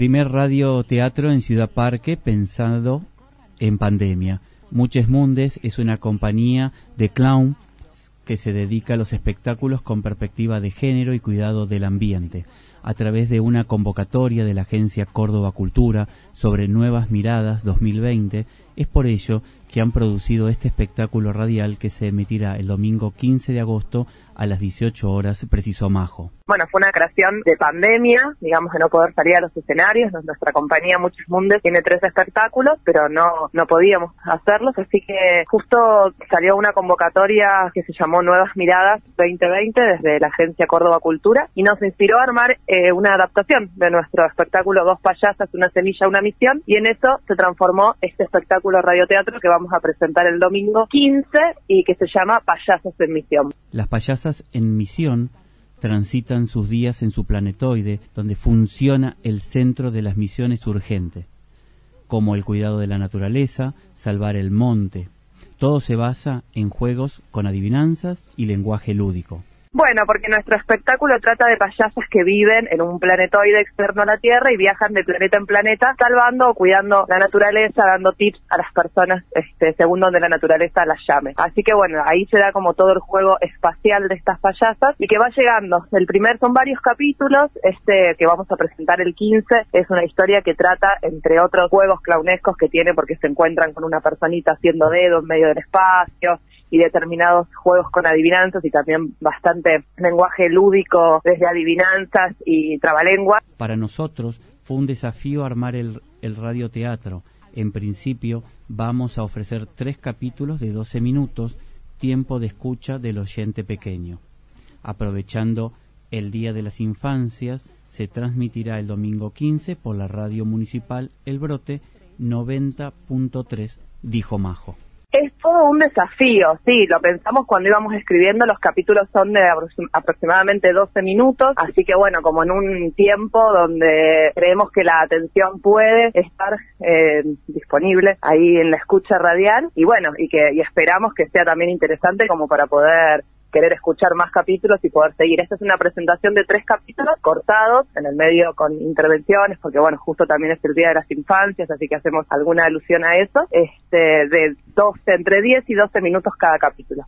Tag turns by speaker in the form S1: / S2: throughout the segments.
S1: Primer radioteatro en Ciudad Parque pensado en pandemia. Muchos Mundes es una compañía de clown que se dedica a los espectáculos con perspectiva de género y cuidado del ambiente, a través de una convocatoria de la agencia Córdoba Cultura sobre Nuevas Miradas 2020. Es por ello que han producido este espectáculo radial que se emitirá el domingo 15 de agosto a las 18 horas preciso Majo.
S2: Bueno, fue una creación de pandemia, digamos de no poder salir a los escenarios. Nuestra compañía Muchos Mundos tiene tres espectáculos, pero no, no podíamos hacerlos, así que justo salió una convocatoria que se llamó Nuevas Miradas 2020 desde la agencia Córdoba Cultura y nos inspiró a armar eh, una adaptación de nuestro espectáculo Dos Payasas, una semilla, una misión y en eso se transformó este espectáculo radioteatro que vamos a presentar el domingo 15 y que se llama Payasas en Misión.
S1: Las payasas en misión transitan sus días en su planetoide, donde funciona el centro de las misiones urgentes, como el cuidado de la naturaleza, salvar el monte. Todo se basa en juegos con adivinanzas y lenguaje lúdico.
S2: Bueno, porque nuestro espectáculo trata de payasas que viven en un planetoide externo a la Tierra y viajan de planeta en planeta, salvando o cuidando la naturaleza, dando tips a las personas este, según donde la naturaleza las llame. Así que bueno, ahí se da como todo el juego espacial de estas payasas y que va llegando. El primer son varios capítulos, este que vamos a presentar el 15 es una historia que trata, entre otros juegos clownescos que tiene porque se encuentran con una personita haciendo dedo en medio del espacio, y determinados juegos con adivinanzas y también bastante lenguaje lúdico desde adivinanzas y trabalengua.
S1: Para nosotros fue un desafío armar el, el radioteatro. En principio vamos a ofrecer tres capítulos de 12 minutos, tiempo de escucha del oyente pequeño. Aprovechando el Día de las Infancias, se transmitirá el domingo 15 por la radio municipal El Brote 90.3, dijo Majo.
S2: Es todo un desafío, sí, lo pensamos cuando íbamos escribiendo, los capítulos son de aproximadamente 12 minutos, así que bueno, como en un tiempo donde creemos que la atención puede estar eh, disponible ahí en la escucha radial y bueno, y que y esperamos que sea también interesante como para poder querer escuchar más capítulos y poder seguir. Esta es una presentación de tres capítulos cortados, en el medio con intervenciones, porque bueno, justo también es el Día de las Infancias, así que hacemos alguna alusión a eso, este, de 12, entre 10 y 12 minutos cada capítulo.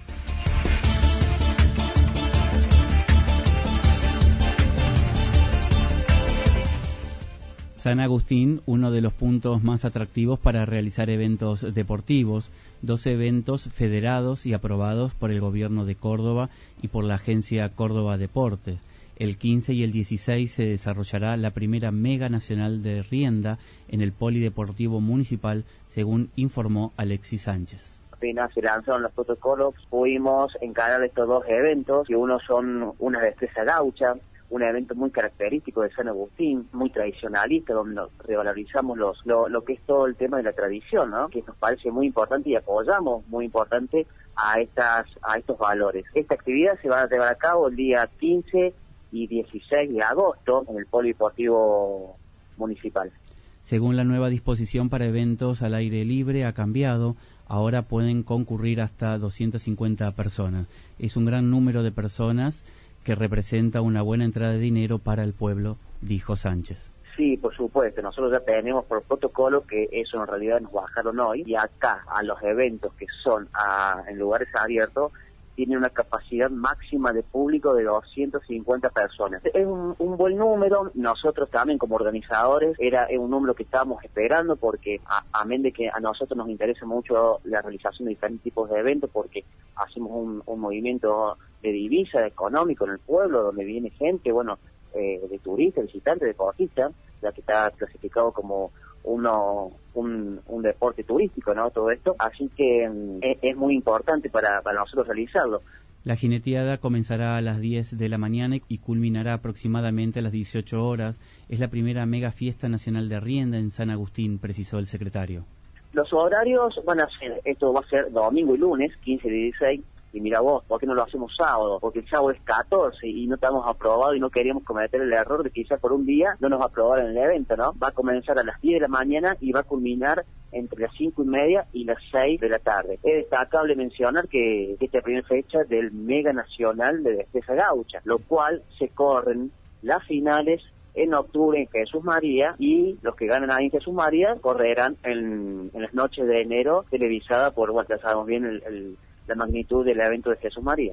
S1: San Agustín, uno de los puntos más atractivos para realizar eventos deportivos, dos eventos federados y aprobados por el gobierno de Córdoba y por la agencia Córdoba Deportes. El 15 y el 16 se desarrollará la primera Mega Nacional de Rienda en el Polideportivo Municipal, según informó Alexis Sánchez
S3: apenas se lanzaron los protocolos, pudimos encarar estos dos eventos, que uno son una destreza gaucha, un evento muy característico de San Agustín, muy tradicionalista, donde revalorizamos los, lo, lo, que es todo el tema de la tradición, ¿no? que nos parece muy importante y apoyamos muy importante a, estas, a estos valores. Esta actividad se va a llevar a cabo el día 15 y 16 de agosto en el Polideportivo Municipal.
S1: Según la nueva disposición para eventos al aire libre ha cambiado, ahora pueden concurrir hasta 250 personas. Es un gran número de personas que representa una buena entrada de dinero para el pueblo, dijo Sánchez.
S3: Sí, por supuesto. Nosotros ya tenemos por protocolo que eso en realidad nos bajaron hoy y acá a los eventos que son en lugares abiertos tiene una capacidad máxima de público de 250 personas. Es un, buen número, nosotros también como organizadores era un número que estábamos esperando porque a, amén de que a nosotros nos interesa mucho la realización de diferentes tipos de eventos porque hacemos un, movimiento de divisa económico en el pueblo donde viene gente, bueno, eh, de turistas, visitantes, deportistas, ya que está clasificado como uno un, un, deporte turístico, ¿no? Todo esto, así que mm, es, muy importante para, para nosotros realizarlo.
S1: La jineteada comenzará a las 10 de la mañana y culminará aproximadamente a las 18 horas. Es la primera mega fiesta nacional de rienda en San Agustín, precisó el secretario.
S3: Los horarios van a ser, esto va a ser domingo y lunes, 15 y 16, y mira vos, ¿por qué no lo hacemos sábado? Porque el sábado es 14 y no estamos aprobados y no queríamos cometer el error de que quizás por un día no nos aprobaran el evento, ¿no? Va a comenzar a las 10 de la mañana y va a culminar entre las 5 y media y las 6 de la tarde. Es destacable mencionar que, esta primera fecha del Mega Nacional de Despesa Gaucha, lo cual se corren las finales en octubre en Jesús María y los que ganan ahí en Jesús María correrán en, las noches de enero televisada por, bueno, sabemos bien el la magnitud del evento de Jesús María.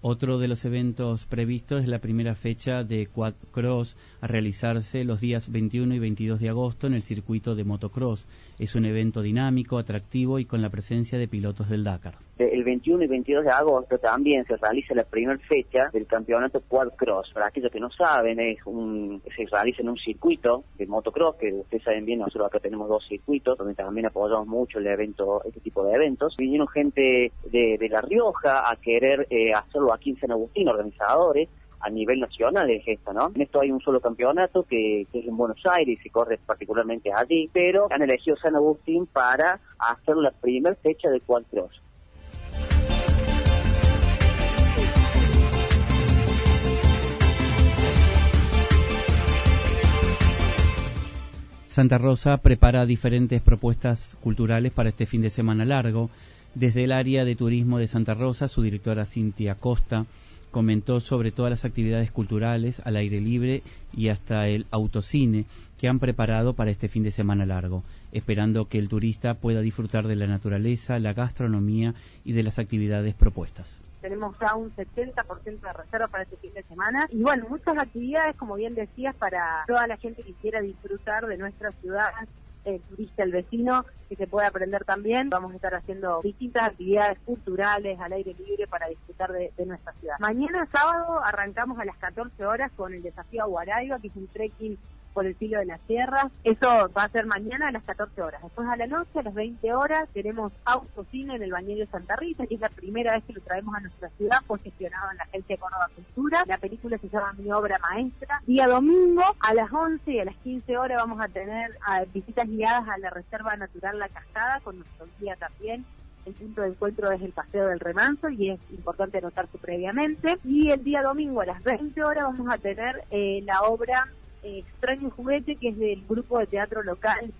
S1: Otro de los eventos previstos es la primera fecha de Quad Cross a realizarse los días 21 y 22 de agosto en el circuito de motocross. Es un evento dinámico, atractivo y con la presencia de pilotos del Dakar.
S3: El 21 y 22 de agosto también se realiza la primera fecha del campeonato Quad Cross. Para aquellos que no saben, es un, se realiza en un circuito de motocross, que ustedes saben bien, nosotros acá tenemos dos circuitos, donde también apoyamos mucho el evento, este tipo de eventos. Vinieron gente de, La Rioja a querer eh, hacerlo aquí en San Agustín, organizadores, a nivel nacional es esto, ¿no? En esto hay un solo campeonato que, es en Buenos Aires y corre particularmente allí, pero han elegido San Agustín para hacer la primera fecha de Quad Cross.
S1: Santa Rosa prepara diferentes propuestas culturales para este fin de semana largo. Desde el área de turismo de Santa Rosa, su directora Cintia Costa comentó sobre todas las actividades culturales al aire libre y hasta el autocine que han preparado para este fin de semana largo, esperando que el turista pueda disfrutar de la naturaleza, la gastronomía y de las actividades propuestas
S4: tenemos ya un 70% de reserva para este fin de semana. Y bueno, muchas actividades, como bien decías, para toda la gente que quiera disfrutar de nuestra ciudad, el turista, el vecino, que se puede aprender también. Vamos a estar haciendo distintas actividades culturales al aire libre para disfrutar de, nuestra ciudad. Mañana sábado arrancamos a las 14 horas con el desafío Guaraiba, que es un trekking por el filo de la sierra. Eso va a ser mañana a las 14 horas. Después a la noche, a las 20 horas, tenemos autocine en el Bañero de Santa Rita, que es la primera vez que lo traemos a nuestra ciudad, fue en la Agencia de Córdoba Cultura. La película se llama Mi Obra Maestra. Día domingo, a las 11 y a las 15 horas vamos a tener visitas guiadas a la Reserva Natural La Cascada, con nuestro guía también, el punto de encuentro es el Paseo del Remanso y es importante anotarse previamente. Y el día domingo a las 20 horas vamos a tener eh, la obra Extraño Juguete, que es del grupo de teatro local.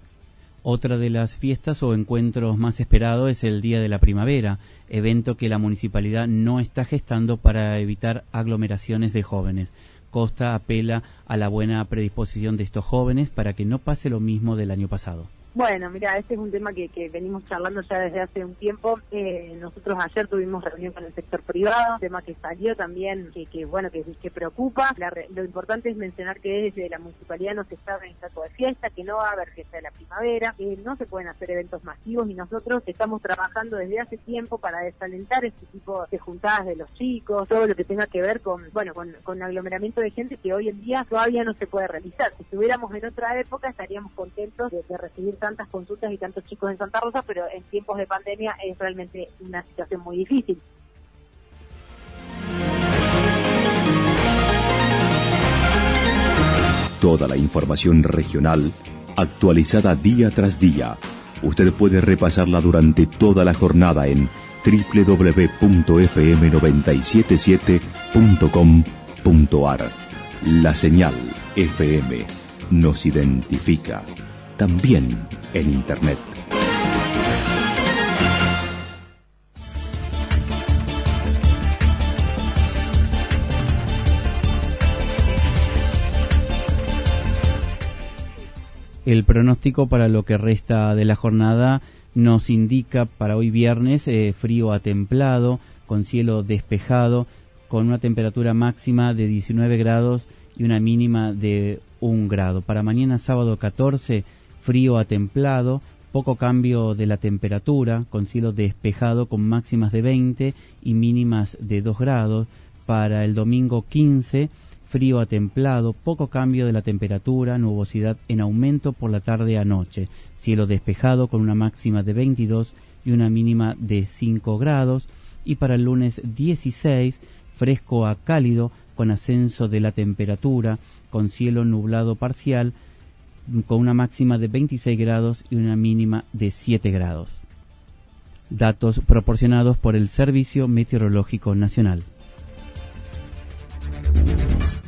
S1: Otra de las fiestas o encuentros más esperados es el Día de la Primavera, evento que la municipalidad no está gestando para evitar aglomeraciones de jóvenes. Costa apela a la buena predisposición de estos jóvenes para que no pase lo mismo del año pasado.
S4: Bueno, mira, este es un tema que, que venimos charlando ya desde hace un tiempo. Eh, nosotros ayer tuvimos reunión con el sector privado, tema que salió también, que, que bueno, que, que preocupa. lo importante es mencionar que desde la municipalidad no se está organizando de fiesta, que no va a haber fiesta de la primavera, que no se pueden hacer eventos masivos y nosotros estamos trabajando desde hace tiempo para desalentar este tipo de juntadas de los chicos, todo lo que tenga que ver con, bueno, con, con aglomeramiento de gente que hoy en día todavía no se puede realizar. Si estuviéramos en otra época estaríamos contentos de, de recibir tantas consultas y tantos chicos en Santa Rosa, pero en tiempos de pandemia es realmente una situación muy difícil.
S5: Toda la información regional actualizada día tras día. Usted puede repasarla durante toda la jornada en www.fm977.com.ar. La señal FM nos identifica
S6: también en Internet.
S1: El pronóstico para lo que resta de la jornada nos indica para hoy viernes eh, frío a templado, con cielo despejado, con una temperatura máxima de 19 grados y una mínima de 1 grado. Para mañana sábado 14, frío a templado, poco cambio de la temperatura, con cielo despejado con máximas de 20 y mínimas de 2 grados. Para el domingo 15, frío a templado, poco cambio de la temperatura, nubosidad en aumento por la tarde a noche, cielo despejado con una máxima de 22 y una mínima de 5 grados. Y para el lunes 16, fresco a cálido, con ascenso de la temperatura, con cielo nublado parcial, con una máxima de 26 grados y una mínima de 7 grados. Datos proporcionados por el Servicio Meteorológico Nacional.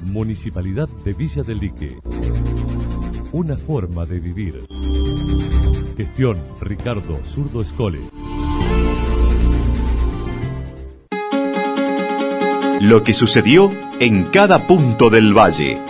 S7: Municipalidad de Villa del Lique. Una forma de vivir. Gestión Ricardo Zurdo Escole.
S5: Lo que sucedió en cada punto del valle.